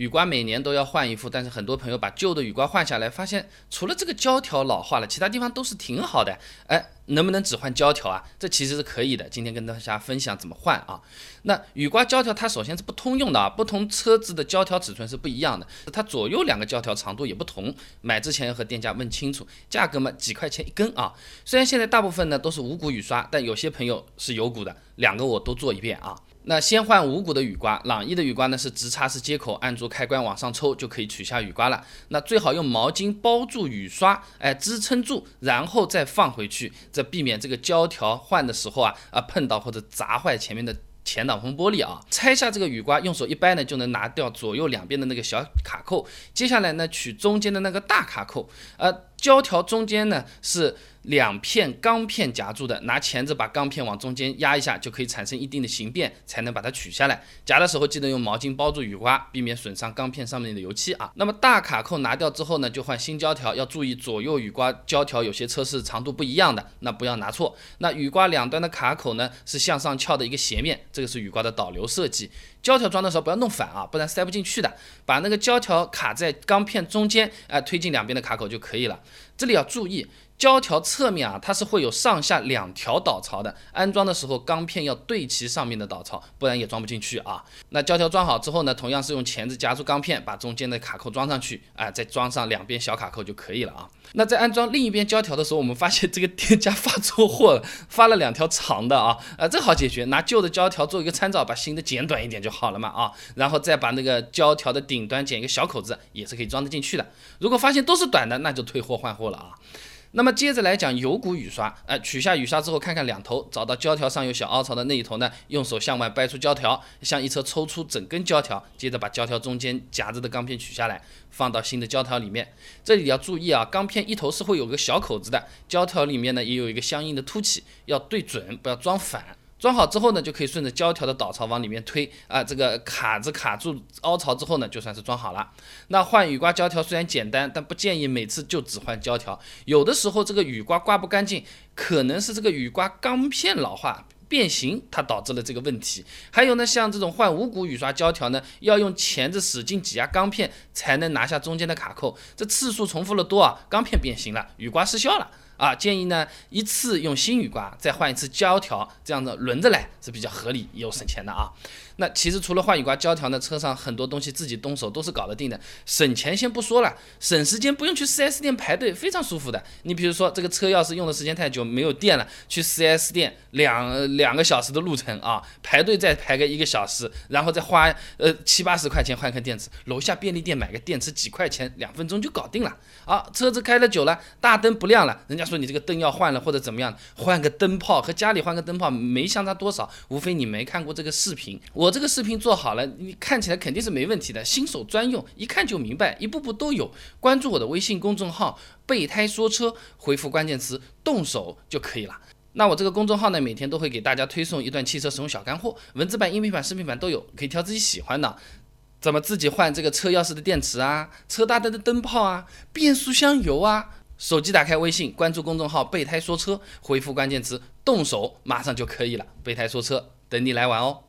雨刮每年都要换一副，但是很多朋友把旧的雨刮换下来，发现除了这个胶条老化了，其他地方都是挺好的。哎，能不能只换胶条啊？这其实是可以的。今天跟大家分享怎么换啊？那雨刮胶条它首先是不通用的啊，不同车子的胶条尺寸是不一样的，它左右两个胶条长度也不同。买之前要和店家问清楚，价格嘛几块钱一根啊。虽然现在大部分呢都是无骨雨刷，但有些朋友是有骨的，两个我都做一遍啊。那先换无骨的雨刮，朗逸的雨刮呢是直插式接口，按住开关往上抽就可以取下雨刮了。那最好用毛巾包住雨刷，哎支撑住，然后再放回去，这避免这个胶条换的时候啊啊碰到或者砸坏前面的前挡风玻璃啊。拆下这个雨刮，用手一掰呢就能拿掉左右两边的那个小卡扣。接下来呢取中间的那个大卡扣，呃胶条中间呢是。两片钢片夹住的，拿钳子把钢片往中间压一下，就可以产生一定的形变，才能把它取下来。夹的时候记得用毛巾包住雨刮，避免损伤钢片上面的油漆啊。那么大卡扣拿掉之后呢，就换新胶条，要注意左右雨刮胶条有些车是长度不一样的，那不要拿错。那雨刮两端的卡口呢是向上翘的一个斜面，这个是雨刮的导流设计。胶条装的时候不要弄反啊，不然塞不进去的。把那个胶条卡在钢片中间，哎，推进两边的卡口就可以了。这里要注意。胶条侧面啊，它是会有上下两条导槽的，安装的时候钢片要对齐上面的导槽，不然也装不进去啊。那胶条装好之后呢，同样是用钳子夹住钢片，把中间的卡扣装上去，啊，再装上两边小卡扣就可以了啊。那在安装另一边胶条的时候，我们发现这个店家发错货了，发了两条长的啊，啊，这好解决，拿旧的胶条做一个参照，把新的剪短一点就好了嘛啊，然后再把那个胶条的顶端剪一个小口子，也是可以装得进去的。如果发现都是短的，那就退货换货了啊。那么接着来讲有骨雨刷，哎，取下雨刷之后，看看两头，找到胶条上有小凹槽的那一头呢，用手向外掰出胶条，向一侧抽出整根胶条，接着把胶条中间夹着的钢片取下来，放到新的胶条里面。这里要注意啊，钢片一头是会有个小口子的，胶条里面呢也有一个相应的凸起，要对准，不要装反。装好之后呢，就可以顺着胶条的导槽往里面推啊，这个卡子卡住凹槽之后呢，就算是装好了。那换雨刮胶条虽然简单，但不建议每次就只换胶条，有的时候这个雨刮刮不干净，可能是这个雨刮钢片老化变形，它导致了这个问题。还有呢，像这种换无骨雨刷胶条呢，要用钳子使劲挤压钢片才能拿下中间的卡扣，这次数重复了多啊，钢片变形了，雨刮失效了。啊，建议呢一次用新雨刮，再换一次胶条，这样子轮着来是比较合理又省钱的啊。那其实除了换雨刮胶条呢，车上很多东西自己动手都是搞得定的，省钱先不说了，省时间不用去 4S 店排队，非常舒服的。你比如说这个车钥匙用的时间太久没有电了，去 4S 店两两个小时的路程啊，排队再排个一个小时，然后再花呃七八十块钱换颗电池，楼下便利店买个电池几块钱，两分钟就搞定了。啊，车子开了久了，大灯不亮了，人家说你这个灯要换了或者怎么样，换个灯泡和家里换个灯泡没相差多少，无非你没看过这个视频，我。这个视频做好了，你看起来肯定是没问题的，新手专用，一看就明白，一步步都有。关注我的微信公众号“备胎说车”，回复关键词“动手”就可以了。那我这个公众号呢，每天都会给大家推送一段汽车使用小干货，文字版、音频版、视频版都有，可以挑自己喜欢的。怎么自己换这个车钥匙的电池啊？车大灯的灯泡啊？变速箱油啊？手机打开微信，关注公众号“备胎说车”，回复关键词“动手”，马上就可以了。备胎说车，等你来玩哦。